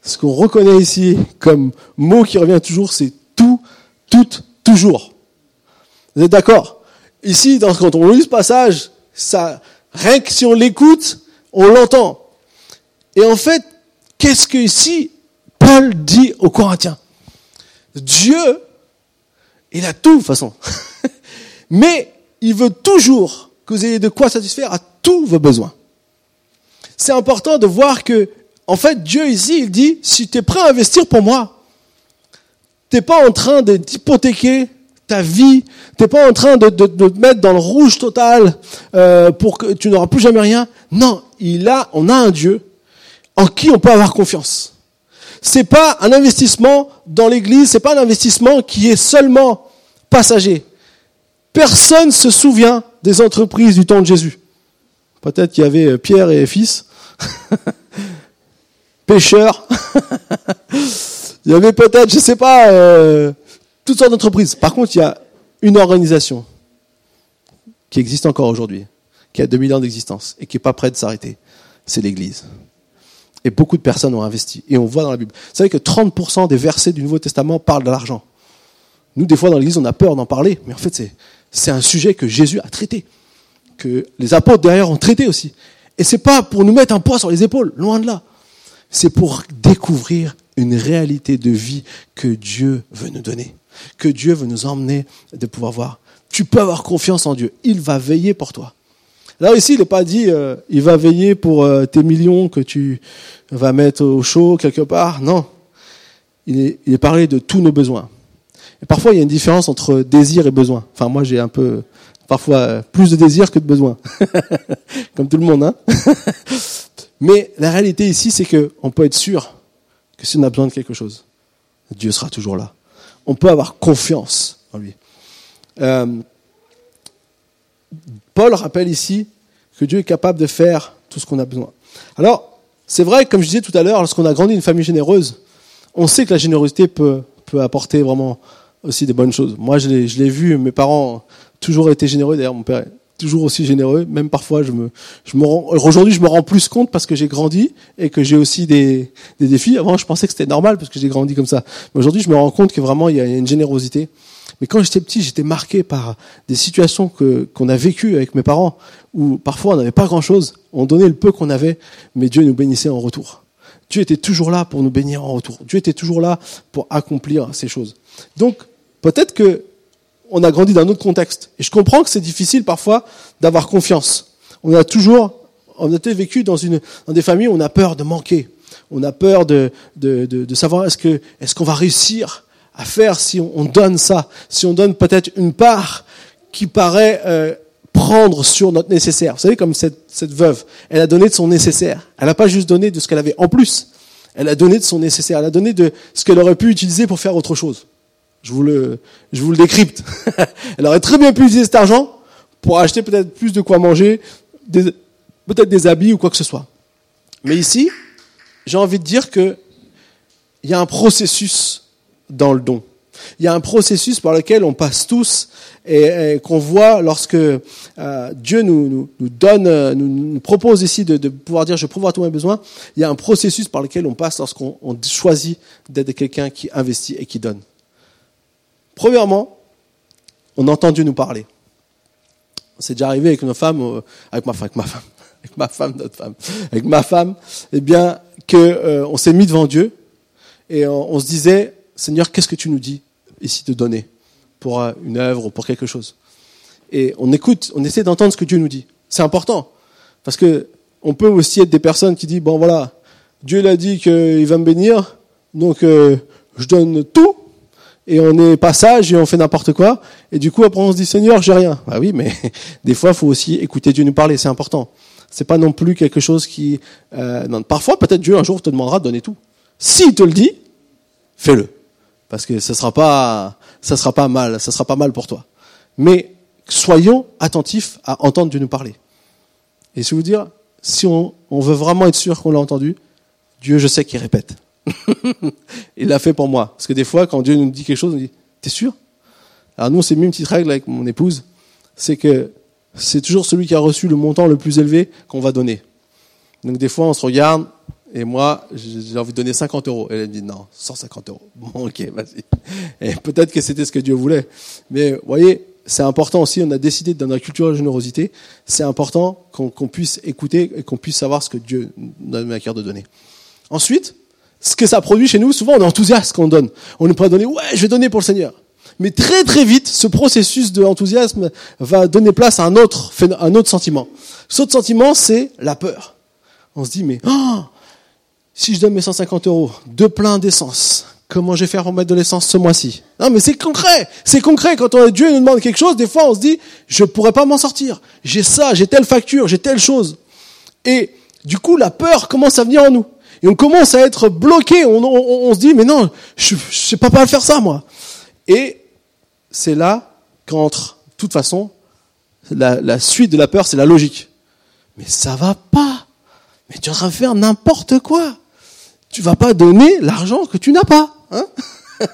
ce qu'on reconnaît ici comme mot qui revient toujours, c'est toujours. Vous êtes d'accord? Ici, quand on lit ce passage, ça, rien que si on l'écoute, on l'entend. Et en fait, qu'est-ce que ici Paul dit aux Corinthiens? Dieu, il a tout de façon. Mais il veut toujours que vous ayez de quoi satisfaire à tous vos besoins c'est important de voir que, en fait, Dieu ici, il dit, si tu es prêt à investir pour moi, t'es pas en train d'hypothéquer ta vie, t'es pas en train de, te mettre dans le rouge total euh, pour que tu n'auras plus jamais rien. Non, il a, on a un Dieu en qui on peut avoir confiance. C'est pas un investissement dans l'Église, c'est pas un investissement qui est seulement passager. Personne se souvient des entreprises du temps de Jésus. Peut-être qu'il y avait Pierre et fils, pêcheurs. il y avait peut-être, je sais pas, euh, toutes sortes d'entreprises. Par contre, il y a une organisation qui existe encore aujourd'hui, qui a 2000 ans d'existence et qui n'est pas prête de s'arrêter. C'est l'Église. Et beaucoup de personnes ont investi. Et on voit dans la Bible. Vous savez que 30% des versets du Nouveau Testament parlent de l'argent. Nous, des fois, dans l'Église, on a peur d'en parler. Mais en fait, c'est, c'est un sujet que Jésus a traité. Que les apôtres derrière ont traité aussi. Et c'est pas pour nous mettre un poids sur les épaules, loin de là. C'est pour découvrir une réalité de vie que Dieu veut nous donner, que Dieu veut nous emmener de pouvoir voir. Tu peux avoir confiance en Dieu. Il va veiller pour toi. Là ici, il n'est pas dit, euh, il va veiller pour euh, tes millions que tu vas mettre au chaud quelque part. Non. Il est, parlé de tous nos besoins. Et parfois, il y a une différence entre désir et besoin. Enfin, moi, j'ai un peu Parfois euh, plus de désir que de besoin. Comme tout le monde, hein Mais la réalité ici, c'est qu'on peut être sûr que si on a besoin de quelque chose, Dieu sera toujours là. On peut avoir confiance en lui. Euh, Paul rappelle ici que Dieu est capable de faire tout ce qu'on a besoin. Alors, c'est vrai, comme je disais tout à l'heure, lorsqu'on a grandi une famille généreuse, on sait que la générosité peut, peut apporter vraiment aussi des bonnes choses. Moi, je l'ai vu, mes parents toujours été généreux. D'ailleurs, mon père toujours aussi généreux. Même parfois, je me, je me rends, aujourd'hui, je me rends plus compte parce que j'ai grandi et que j'ai aussi des, des défis. Avant, je pensais que c'était normal parce que j'ai grandi comme ça. Mais aujourd'hui, je me rends compte que vraiment, il y a une générosité. Mais quand j'étais petit, j'étais marqué par des situations que, qu'on a vécues avec mes parents où parfois on n'avait pas grand chose. On donnait le peu qu'on avait, mais Dieu nous bénissait en retour. Dieu était toujours là pour nous bénir en retour. Dieu était toujours là pour accomplir ces choses. Donc, peut-être que on a grandi dans un autre contexte. Et je comprends que c'est difficile parfois d'avoir confiance. On a toujours, on a été vécu dans une, dans des familles où on a peur de manquer. On a peur de, de, de, de savoir est-ce que, est-ce qu'on va réussir à faire si on, on, donne ça, si on donne peut-être une part qui paraît euh, prendre sur notre nécessaire. Vous savez, comme cette, cette veuve, elle a donné de son nécessaire. Elle n'a pas juste donné de ce qu'elle avait en plus. Elle a donné de son nécessaire. Elle a donné de ce qu'elle aurait pu utiliser pour faire autre chose. Je vous le, je vous le décrypte. Elle aurait très bien pu utiliser cet argent pour acheter peut-être plus de quoi manger, peut-être des habits ou quoi que ce soit. Mais ici, j'ai envie de dire que il y a un processus dans le don. Il y a un processus par lequel on passe tous et, qu'on voit lorsque euh, Dieu nous, donne, euh, nous, propose ici de, pouvoir dire je pourvois tous mes besoins. Il y a un processus par lequel on passe lorsqu'on choisit d'être quelqu'un qui investit et qui donne. Premièrement, on a entendu nous parler. C'est déjà arrivé avec nos femmes, euh, avec ma femme, avec ma femme, notre femme, avec ma femme, eh bien, que euh, on s'est mis devant Dieu et on, se disait, Seigneur, qu'est-ce que tu nous dis ici de donner pour euh, une œuvre ou pour quelque chose? Et on écoute, on essaie d'entendre ce que Dieu nous dit. C'est important parce que on peut aussi être des personnes qui disent bon voilà, Dieu l'a dit qu'il va me bénir, donc je donne tout, et on est pas sage et on fait n'importe quoi, et du coup après on se dit Seigneur, j'ai rien. Bah oui, mais des fois, faut aussi écouter Dieu nous parler, c'est important. C'est pas non plus quelque chose qui... Euh, non, parfois, peut-être Dieu un jour te demandera de donner tout. S'il te le dit, fais-le. Parce que ça sera pas, ça sera pas mal, ça sera pas mal pour toi. Mais soyons attentifs à entendre Dieu nous parler. Et je vous dire, si on, on veut vraiment être sûr qu'on l'a entendu, Dieu, je sais qu'il répète. il l'a fait pour moi. Parce que des fois, quand Dieu nous dit quelque chose, on dit, t'es sûr? Alors nous, on s'est mis une petite règle avec mon épouse, c'est que c'est toujours celui qui a reçu le montant le plus élevé qu'on va donner. Donc des fois, on se regarde, et moi, j'ai envie de donner 50 euros. Et elle me dit, non, 150 euros. Bon, ok, vas-y. Et peut-être que c'était ce que Dieu voulait. Mais vous voyez, c'est important aussi, on a décidé dans la culture de générosité, c'est important qu'on puisse écouter et qu'on puisse savoir ce que Dieu nous a à cœur de donner. Ensuite, ce que ça produit chez nous, souvent on est enthousiaste quand on donne. On est prêt donner, ouais, je vais donner pour le Seigneur. Mais très très vite, ce processus de enthousiasme va donner place à un autre, un autre sentiment. Cet autre sentiment, c'est la peur. On se dit, mais oh, si je donne mes 150 euros, deux pleins d'essence, comment je vais faire pour mettre de l'essence ce mois-ci? Non, mais c'est concret. C'est concret. Quand on, Dieu nous demande quelque chose, des fois on se dit, je pourrais pas m'en sortir. J'ai ça, j'ai telle facture, j'ai telle chose. Et du coup, la peur commence à venir en nous. Et on commence à être bloqué. On, on, on se dit, mais non, je ne sais pas pas faire ça, moi. Et c'est là qu'entre, toute façon, la, suite de la peur, c'est la logique. Mais ça va pas. Mais tu es en train de faire n'importe quoi. Tu vas pas donner l'argent que tu n'as pas. Hein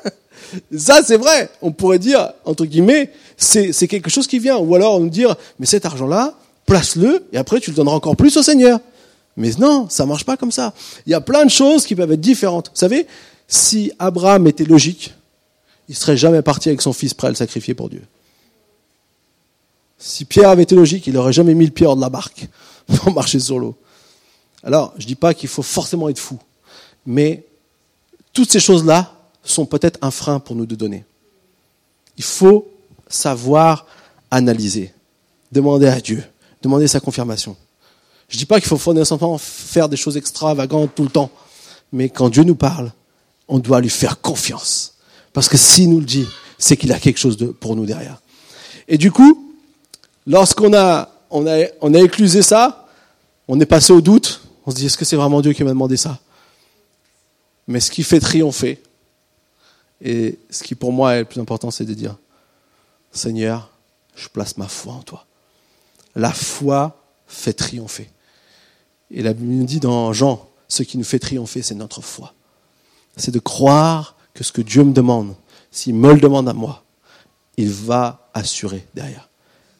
ça, c'est vrai. On pourrait dire, entre guillemets, c'est quelque chose qui vient. Ou alors nous dire, mais cet argent-là, place-le, et après tu le donneras encore plus au Seigneur. Mais non, ça marche pas comme ça. Il y a plein de choses qui peuvent être différentes. Vous savez, si Abraham était logique, il serait jamais parti avec son fils prêt à le sacrifier pour Dieu. Si Pierre avait été logique, il n'aurait jamais mis le pied hors de la barque pour marcher sur l'eau. Alors, je dis pas qu'il faut forcément être fou, mais toutes ces choses-là sont peut-être un frein pour nous de donner. Il faut savoir analyser, demander à Dieu, demander sa confirmation. Je ne dis pas qu'il faut nécessairement faire des choses extravagantes tout le temps, mais quand Dieu nous parle, on doit lui faire confiance. Parce que s'il nous le dit, c'est qu'il a quelque chose pour nous derrière. Et du coup, lorsqu'on a, on a, on a éclusé ça, on est passé au doute, on se dit, est-ce que c'est vraiment Dieu qui m'a demandé ça? Mais ce qui fait triompher, et ce qui pour moi est le plus important, c'est de dire, Seigneur, je place ma foi en toi. La foi fait triompher. Et la Bible nous dit dans Jean, ce qui nous fait triompher, c'est notre foi. C'est de croire que ce que Dieu me demande, s'il me le demande à moi, il va assurer derrière.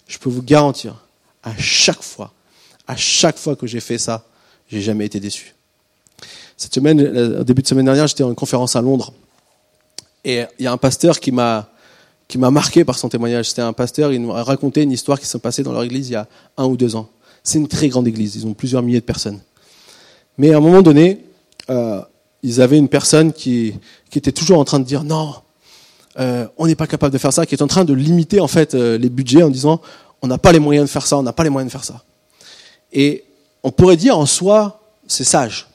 Je peux vous garantir, à chaque fois, à chaque fois que j'ai fait ça, j'ai jamais été déçu. Cette semaine, au début de semaine dernière, j'étais en conférence à Londres. Et il y a un pasteur qui m'a, qui m'a marqué par son témoignage. C'était un pasteur, il nous a raconté une histoire qui s'est passée dans leur église il y a un ou deux ans. C'est une très grande église, ils ont plusieurs milliers de personnes. Mais à un moment donné, euh, ils avaient une personne qui, était toujours en train de dire non, euh, on n'est pas capable de faire ça, qui est en train de limiter en fait euh, les budgets en disant on n'a pas les moyens de faire ça, on n'a pas les moyens de faire ça. Et on pourrait dire en soi, c'est sage.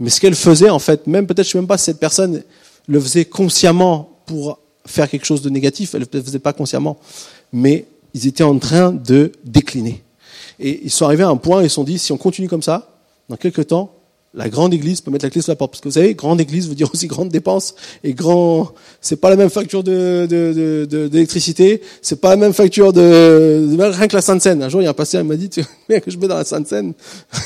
Mais ce qu'elle faisait, en fait, même peut-être, je ne sais même pas si cette personne le faisait consciemment pour faire quelque chose de négatif, elle ne le faisait pas consciemment. Mais ils étaient en train de décliner. Et ils sont arrivés à un point, ils se sont dit, si on continue comme ça, dans quelques temps, la grande église peut mettre la clé sur la porte. Parce que vous savez, grande église veut dire aussi grande dépense. Et grand, c'est pas la même facture de, de, de, d'électricité. C'est pas la même facture de, rien que la Sainte Seine. Un jour, il y a un pasteur qui m'a dit, tu veux que je mets dans la Sainte Seine?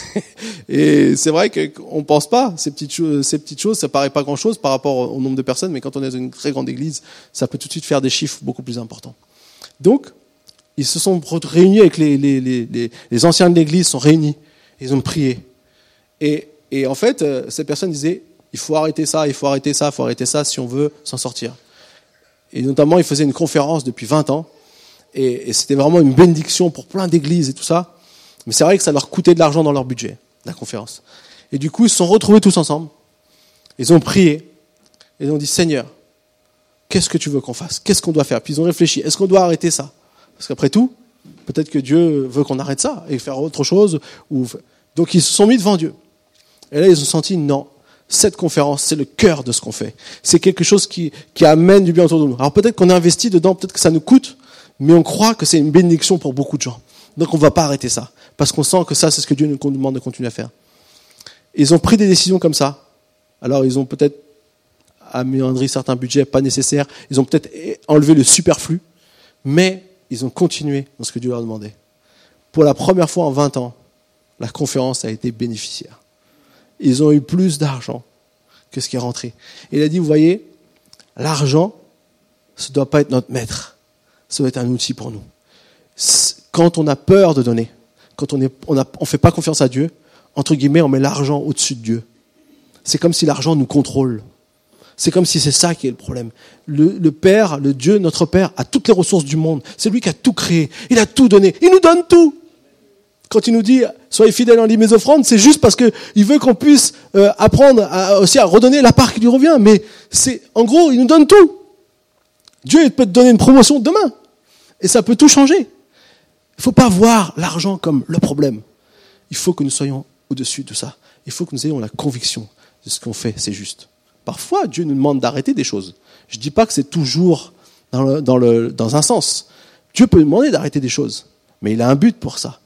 et c'est vrai qu'on pense pas. Ces petites choses, ces petites choses, ça paraît pas grand chose par rapport au nombre de personnes. Mais quand on est dans une très grande église, ça peut tout de suite faire des chiffres beaucoup plus importants. Donc, ils se sont réunis avec les, anciens de l'église, sont réunis. Ils ont prié. Et et en fait, euh, cette personne disait, il faut arrêter ça, il faut arrêter ça, il faut arrêter ça si on veut s'en sortir. Et notamment, il faisait une conférence depuis 20 ans. Et, c'était vraiment une bénédiction pour plein d'églises et tout ça. Mais c'est vrai que ça leur coûtait de l'argent dans leur budget, la conférence. Et du coup, ils se sont retrouvés tous ensemble. Ils ont prié. Et ils ont dit, Seigneur, qu'est-ce que tu veux qu'on fasse? Qu'est-ce qu'on doit faire? Puis ils ont réfléchi, est-ce qu'on doit arrêter ça? Parce qu'après tout, peut-être que Dieu veut qu'on arrête ça et faire autre chose. Donc ils se sont mis devant Dieu. Et là, ils ont senti, non, cette conférence, c'est le cœur de ce qu'on fait. C'est quelque chose qui, amène du bien autour de nous. Alors peut-être qu'on a investi dedans, peut-être que ça nous coûte, mais on croit que c'est une bénédiction pour beaucoup de gens. Donc on ne va pas arrêter ça, parce qu'on sent que ça, c'est ce que Dieu nous demande de continuer à faire. Ils ont pris des décisions comme ça. Alors ils ont peut-être améandri certains budgets pas nécessaires, ils ont peut-être enlevé le superflu, mais ils ont continué dans ce que Dieu leur demandait. Pour la première fois en 20 ans, la conférence a été bénéficiaire. Ils ont eu plus d'argent que ce qui est rentré. Il a dit, vous voyez, l'argent, ce ne doit pas être notre maître, ça doit être un outil pour nous. Quand on a peur de donner, quand on ne fait pas confiance à Dieu, entre guillemets, on met l'argent au-dessus de Dieu. C'est comme si l'argent nous contrôle. C'est comme si c'est ça qui est le problème. Le, Père, le Dieu, notre Père, a toutes les ressources du monde. C'est lui qui a tout créé. Il a tout donné. Il nous donne tout. Quand il nous dit soyez fidèles en mes offrandes, c'est juste parce qu'il veut qu'on puisse euh, apprendre aussi à redonner la part qui lui revient. Mais c'est, en gros, il nous donne tout. Dieu peut te donner une promotion demain. Et ça peut tout changer. Il ne faut pas voir l'argent comme le problème. Il faut que nous soyons au-dessus de ça. Il faut que nous ayons la conviction de ce qu'on fait, c'est juste. Parfois, Dieu nous demande d'arrêter des choses. Je ne dis pas que c'est toujours dans, un sens. Dieu peut demander d'arrêter des choses, mais il a un but pour ça.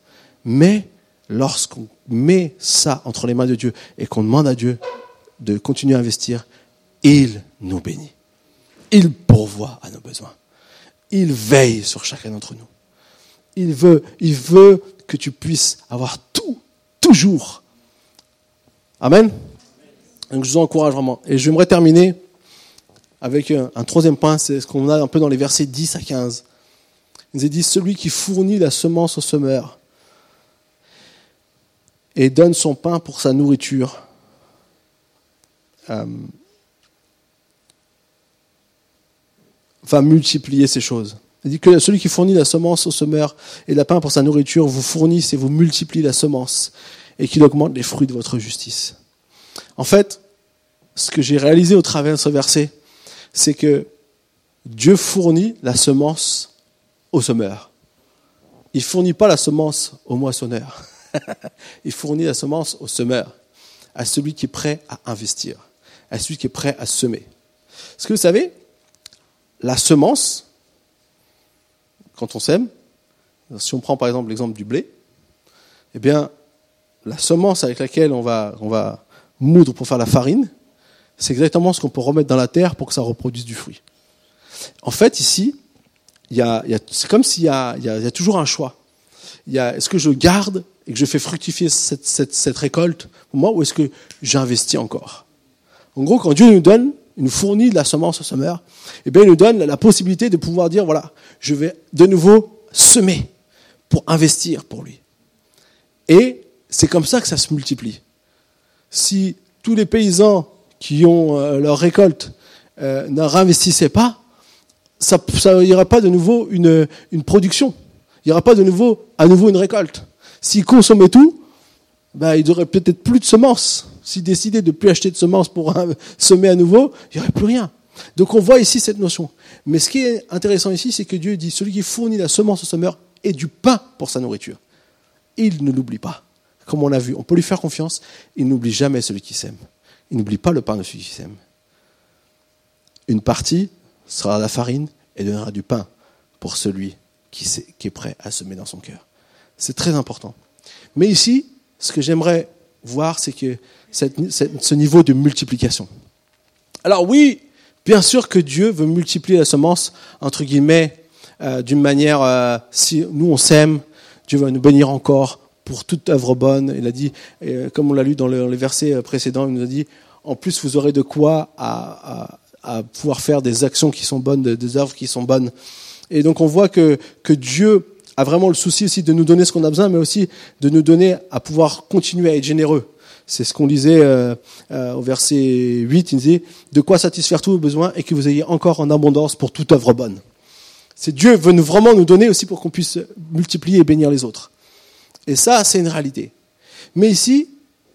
Mais lorsqu'on met ça entre les mains de Dieu et qu'on demande à Dieu de continuer à investir, il nous bénit. Il pourvoit à nos besoins. Il veille sur chacun d'entre nous. Il veut, il veut que tu puisses avoir tout, toujours. Amen. Donc je vous encourage vraiment. Et j'aimerais terminer avec un, troisième point, c'est ce qu'on a un peu dans les versets 10 à 15. Il nous est dit, celui qui fournit la semence au semeur et donne son pain pour sa nourriture, euh, va multiplier ces choses. Il dit que celui qui fournit la semence au semeur et la pain pour sa nourriture vous fournisse et vous multiplie la semence et qu'il augmente les fruits de votre justice. En fait, ce que j'ai réalisé au travers de ce verset, c'est que Dieu fournit la semence au semeur. Il ne fournit pas la semence au moissonneur. Il fournit la semence au semeur, à celui qui est prêt à investir, à celui qui est prêt à semer. Est-ce que vous savez, la semence, quand on sème, si on prend par exemple l'exemple du blé, eh bien, la semence avec laquelle on va, on va moudre pour faire la farine, c'est exactement ce qu'on peut remettre dans la terre pour que ça reproduise du fruit. En fait, ici, il y a, c'est comme s'il y y, a, toujours un choix. Y est-ce que je garde et que je fais fructifier cette récolte pour moi, ou est-ce que j'investis encore? En gros, quand Dieu nous donne, il nous fournit de la semence au semeur, eh bien, il nous donne la possibilité de pouvoir dire, voilà, je vais de nouveau semer pour investir pour lui. Et c'est comme ça que ça se multiplie. Si tous les paysans qui ont euh, leur récolte euh, ne réinvestissaient pas, ça, il n'y aurait pas de nouveau une, production. Il n'y aura pas de nouveau, à nouveau une récolte. S'ils consommaient tout, bah, ils n'auraient peut-être plus de semences. S'ils décidaient de ne plus acheter de semences pour semer à nouveau, il n'y aurait plus rien. Donc on voit ici cette notion. Mais ce qui est intéressant ici, c'est que Dieu dit, celui qui fournit la semence au semeur et du pain pour sa nourriture. Il ne l'oublie pas. Comme on l'a vu, on peut lui faire confiance. Il n'oublie jamais celui qui s'aime. Il n'oublie pas le pain de celui qui s'aime. Une partie sera la farine et donnera du pain pour celui qui, est prêt à semer dans son cœur. C'est très important. Mais ici, ce que j'aimerais voir, c'est que ce niveau de multiplication. Alors oui, bien sûr que Dieu veut multiplier la semence, entre guillemets, euh, d'une manière, euh, si nous on s'aime, Dieu va nous bénir encore pour toute œuvre bonne. Il a dit, euh, comme on l'a lu dans les versets précédents, il nous a dit, en plus vous aurez de quoi à, à, à pouvoir faire des actions qui sont bonnes, des œuvres qui sont bonnes. Et donc on voit que, que Dieu a vraiment le souci aussi de nous donner ce qu'on a besoin, mais aussi de nous donner à pouvoir continuer à être généreux. C'est ce qu'on disait euh, euh, au verset 8, il disait, de quoi satisfaire tous vos besoins et que vous ayez encore en abondance pour toute œuvre bonne. C'est Dieu veut vraiment nous donner aussi pour qu'on puisse multiplier et bénir les autres. Et ça, c'est une réalité. Mais ici,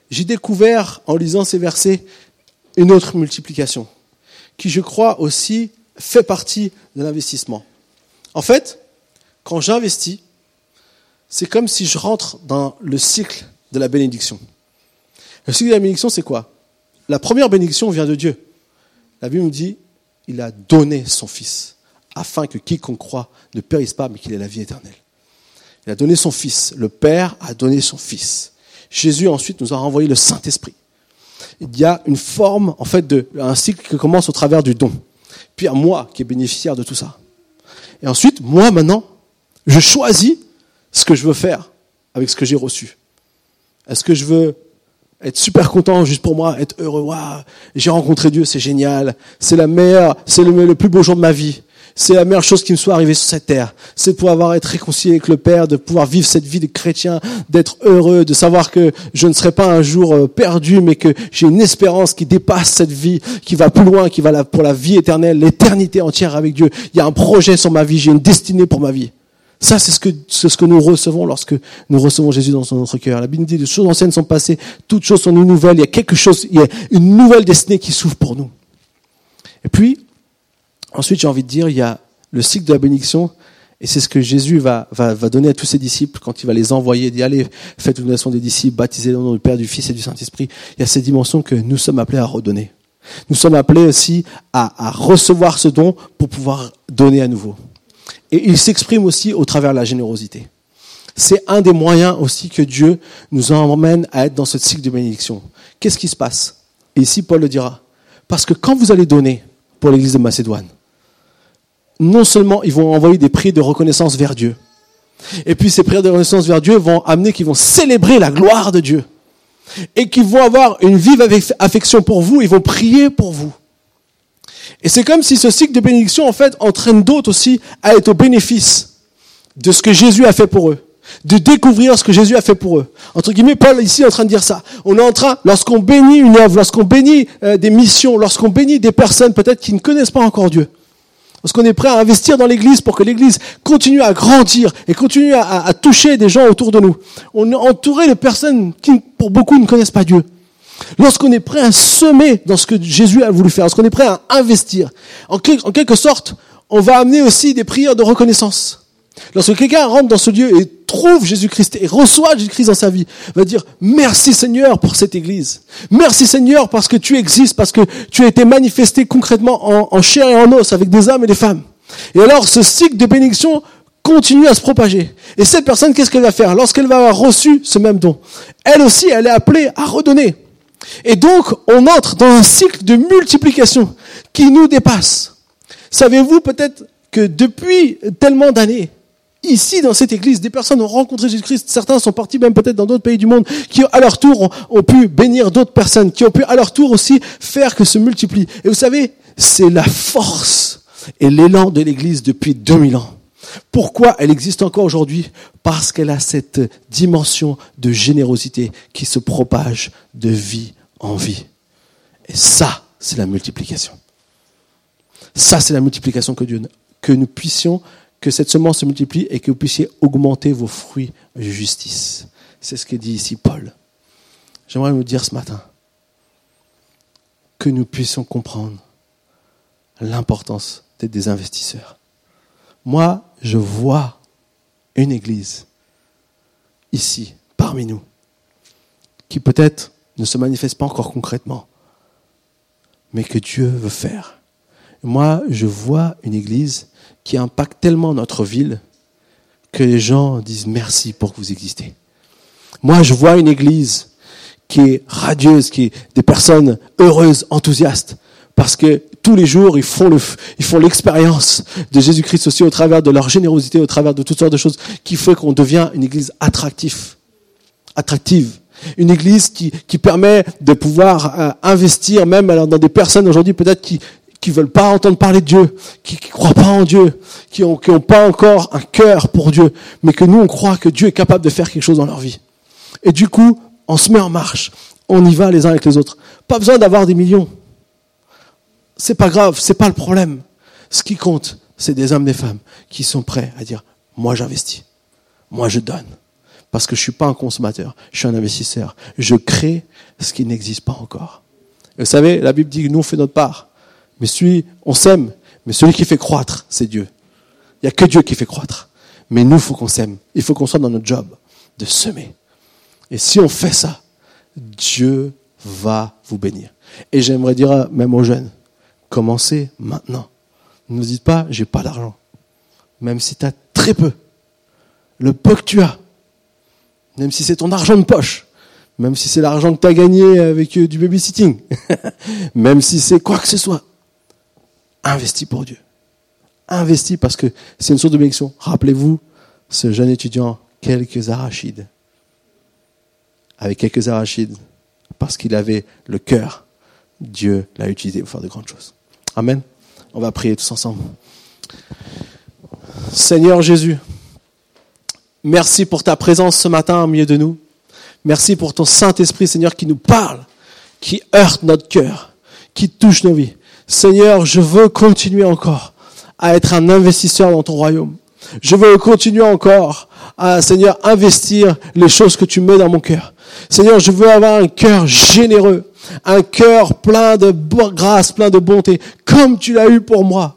j'ai découvert, en lisant ces versets, une autre multiplication, qui, je crois, aussi fait partie de l'investissement. En fait, quand j'investis, c'est comme si je rentre dans le cycle de la bénédiction. Le cycle de la bénédiction, c'est quoi? La première bénédiction vient de Dieu. La Bible nous dit, il a donné son Fils, afin que quiconque croit ne périsse pas, mais qu'il ait la vie éternelle. Il a donné son Fils. Le Père a donné son Fils. Jésus ensuite nous a renvoyé le Saint-Esprit. Il y a une forme, en fait, de, un cycle qui commence au travers du don. Puis à moi qui est bénéficiaire de tout ça. Et ensuite, moi maintenant, je choisis ce que je veux faire avec ce que j'ai reçu. Est-ce que je veux être super content juste pour moi, être heureux, waouh, j'ai rencontré Dieu, c'est génial, c'est la meilleure, c'est le, le, plus beau jour de ma vie. C'est la meilleure chose qui me soit arrivée sur cette terre. C'est de pouvoir être réconcilié avec le Père, de pouvoir vivre cette vie de chrétien, d'être heureux, de savoir que je ne serai pas un jour euh, perdu, mais que j'ai une espérance qui dépasse cette vie, qui va plus loin, qui va pour la vie éternelle, l'éternité entière avec Dieu. Il y a un projet sur ma vie, j'ai une destinée pour ma vie. Ça, c'est ce que, c'est ce que nous recevons lorsque nous recevons Jésus dans notre cœur. La Bible dit, les choses anciennes sont passées, toutes choses sont nouvelles, il y a quelque chose, il y a une nouvelle destinée qui s'ouvre pour nous. Et puis, ensuite, j'ai envie de dire, il y a le cycle de la bénédiction, et c'est ce que Jésus va, va, va donner à tous ses disciples quand il va les envoyer, dit, allez, faites une nation des disciples, baptisez le nom du Père, du Fils et du Saint-Esprit. Il y a cette dimension que nous sommes appelés à redonner. Nous sommes appelés aussi à, à recevoir ce don pour pouvoir donner à nouveau. Et il s'exprime aussi au travers de la générosité. C'est un des moyens aussi que Dieu nous emmène à être dans ce cycle de bénédiction. Qu'est-ce qui se passe? Et ici, Paul le dira. Parce que quand vous allez donner pour l'église de Macédoine, non seulement ils vont envoyer des prières de reconnaissance vers Dieu, et puis ces prières de reconnaissance vers Dieu vont amener qu'ils vont célébrer la gloire de Dieu, et qu'ils vont avoir une vive affection pour vous, ils vont prier pour vous. Et c'est comme si ce cycle de bénédiction, en fait, entraîne d'autres aussi à être au bénéfice de ce que Jésus a fait pour eux. De découvrir ce que Jésus a fait pour eux. Entre guillemets, Paul ici est en train de dire ça. On est en train, lorsqu'on bénit une œuvre, lorsqu'on bénit euh, des missions, lorsqu'on bénit des personnes peut-être qui ne connaissent pas encore Dieu, lorsqu'on est prêt à investir dans l'Église pour que l'Église continue à grandir et continue à, toucher des gens autour de nous, on est entouré de personnes qui, pour beaucoup, ne connaissent pas Dieu. Lorsqu'on est prêt à semer dans ce que Jésus a voulu faire, lorsqu'on est prêt à investir, en, quelque sorte, on va amener aussi des prières de reconnaissance. Lorsque quelqu'un rentre dans ce lieu et trouve Jésus-Christ et reçoit Jésus-Christ dans sa vie, va dire merci Seigneur pour cette église. Merci Seigneur parce que tu existes, parce que tu as été manifesté concrètement en, en chair et en os avec des hommes et des femmes. Et alors ce cycle de bénédiction continue à se propager. Et cette personne, qu'est-ce qu'elle va faire Lorsqu'elle va avoir reçu ce même don, elle aussi, elle est appelée à redonner. Et donc, on entre dans un cycle de multiplication qui nous dépasse. Savez-vous peut-être que depuis tellement d'années, ici dans cette église, des personnes ont rencontré Jésus-Christ, certains sont partis même peut-être dans d'autres pays du monde, qui à leur tour ont, pu bénir d'autres personnes, qui ont pu à leur tour aussi faire que se multiplie. Et vous savez, c'est la force et l'élan de l'église depuis 2000 ans. Pourquoi elle existe encore aujourd'hui? Parce qu'elle a cette dimension de générosité qui se propage de vie en vie. Et ça, c'est la multiplication. Ça, c'est la multiplication que Dieu, que nous puissions, que cette semence se multiplie et que vous puissiez augmenter vos fruits de justice. C'est ce que dit ici Paul. J'aimerais vous dire ce matin que nous puissions comprendre l'importance d'être des investisseurs. Moi, je vois une église ici, parmi nous, qui peut-être ne se manifeste pas encore concrètement, mais que Dieu veut faire. Moi, je vois une église qui impacte tellement notre ville que les gens disent merci pour que vous existez. Moi, je vois une église qui est radieuse, qui est des personnes heureuses, enthousiastes, parce que tous les jours, ils font le, ils font l'expérience de Jésus-Christ aussi au travers de leur générosité, au travers de toutes sortes de choses qui fait qu'on devient une église attractive, attractive. Une église qui, qui permet de pouvoir euh, investir même dans des personnes aujourd'hui peut-être qui, qui veulent pas entendre parler de Dieu, qui, qui croient pas en Dieu, qui ont, qui ont pas encore un cœur pour Dieu, mais que nous on croit que Dieu est capable de faire quelque chose dans leur vie. Et du coup, on se met en marche, on y va les uns avec les autres. Pas besoin d'avoir des millions c'est pas grave, c'est pas le problème. Ce qui compte, c'est des hommes, des femmes qui sont prêts à dire, moi j'investis, moi je donne. Parce que je suis pas un consommateur, je suis un investisseur. Je crée ce qui n'existe pas encore. vous savez, la Bible dit que nous on fait notre part. Mais celui, on sème, mais celui qui fait croître, c'est Dieu. Il n'y a que Dieu qui fait croître. Mais nous, il faut qu'on sème. Il faut qu'on soit dans notre job de semer. Et si on fait ça, Dieu va vous bénir. Et j'aimerais dire même aux jeunes, commencez maintenant. Ne dites pas, j'ai pas d'argent. Même si tu as très peu. Le peu que tu as. Même si c'est ton argent de poche. Même si c'est l'argent que tu as gagné avec euh, du babysitting. même si c'est quoi que ce soit. Investis pour Dieu. Investis parce que c'est une source de bénédiction. Rappelez-vous, ce jeune étudiant, quelques arachides. Avec quelques arachides, parce qu'il avait le cœur, Dieu l'a utilisé pour faire de grandes choses. Amen. On va prier tous ensemble. Seigneur Jésus, merci pour ta présence ce matin au milieu de nous. Merci pour ton Saint-Esprit, Seigneur, qui nous parle, qui heurte notre cœur, qui touche nos vies. Seigneur, je veux continuer encore à être un investisseur dans ton royaume. Je veux continuer encore à, Seigneur, investir les choses que tu mets dans mon cœur. Seigneur, je veux avoir un cœur généreux, un cœur plein de grâce, plein de bonté, comme tu l'as eu pour moi.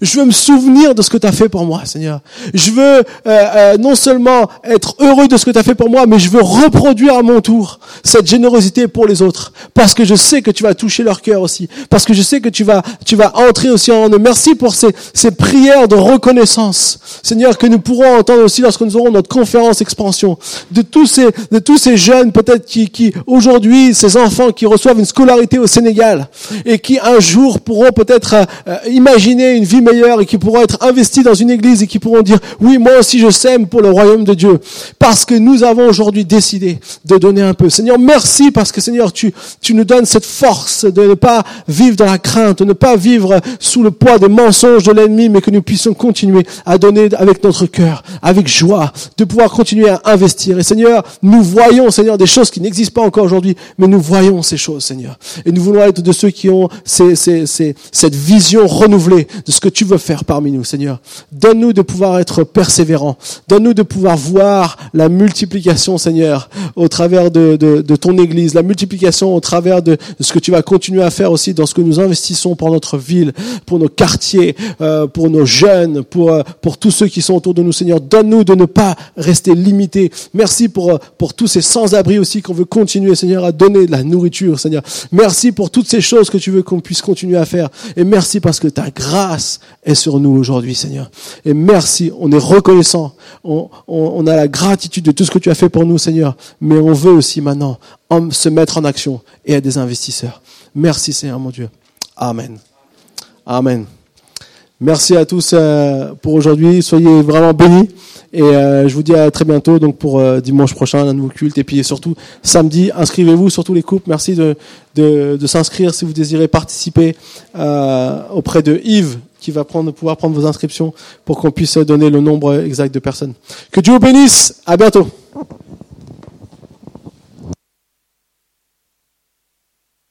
Je veux me souvenir de ce que tu as fait pour moi, Seigneur. Je veux euh, euh, non seulement être heureux de ce que tu as fait pour moi, mais je veux reproduire à mon tour cette générosité pour les autres, parce que je sais que tu vas toucher leur cœur aussi, parce que je sais que tu vas tu vas entrer aussi en eux. Merci pour ces, ces prières de reconnaissance, Seigneur, que nous pourrons entendre aussi lorsque nous aurons notre conférence expansion, de tous ces de tous ces jeunes peut-être qui qui aujourd'hui ces enfants qui reçoivent une scolarité au Sénégal et qui un jour pourront peut-être euh, imaginer une vie et qui pourront être investis dans une église et qui pourront dire, oui, moi aussi je sème pour le royaume de Dieu. Parce que nous avons aujourd'hui décidé de donner un peu. Seigneur, merci parce que Seigneur, tu, tu nous donnes cette force de ne pas vivre dans la crainte, de ne pas vivre sous le poids des mensonges de l'ennemi, mais que nous puissions continuer à donner avec notre cœur, avec joie, de pouvoir continuer à investir. Et Seigneur, nous voyons, Seigneur, des choses qui n'existent pas encore aujourd'hui, mais nous voyons ces choses, Seigneur. Et nous voulons être de ceux qui ont cette vision renouvelée de ce que tu veux faire parmi nous, Seigneur. Donne-nous de pouvoir être persévérants. Donne-nous de pouvoir voir la multiplication, Seigneur, au travers de, de, de, ton Église, la multiplication au travers de, ce que tu vas continuer à faire aussi dans ce que nous investissons pour notre ville, pour nos quartiers, euh, pour nos jeunes, pour, euh, pour tous ceux qui sont autour de nous, Seigneur. Donne-nous de ne pas rester limités. Merci pour, euh, pour tous ces sans-abri aussi qu'on veut continuer, Seigneur, à donner de la nourriture, Seigneur. Merci pour toutes ces choses que tu veux qu'on puisse continuer à faire. Et merci parce que ta grâce est sur nous aujourd'hui, Seigneur. Et merci, on est reconnaissant, on, a la gratitude de tout ce que tu as fait pour nous, Seigneur, mais on veut aussi maintenant se mettre en action et être des investisseurs. Merci, Seigneur, mon Dieu. Amen. Amen. Merci à tous euh, pour aujourd'hui. Soyez vraiment bénis. Et euh, je vous dis à très bientôt donc pour euh, dimanche prochain, un nouveau culte. Et puis surtout, samedi, inscrivez-vous sur tous les couples. Merci de s'inscrire si vous désirez participer auprès de Yves qui va pouvoir prendre vos inscriptions pour qu'on puisse donner le nombre exact de personnes. Que Dieu vous bénisse. À bientôt.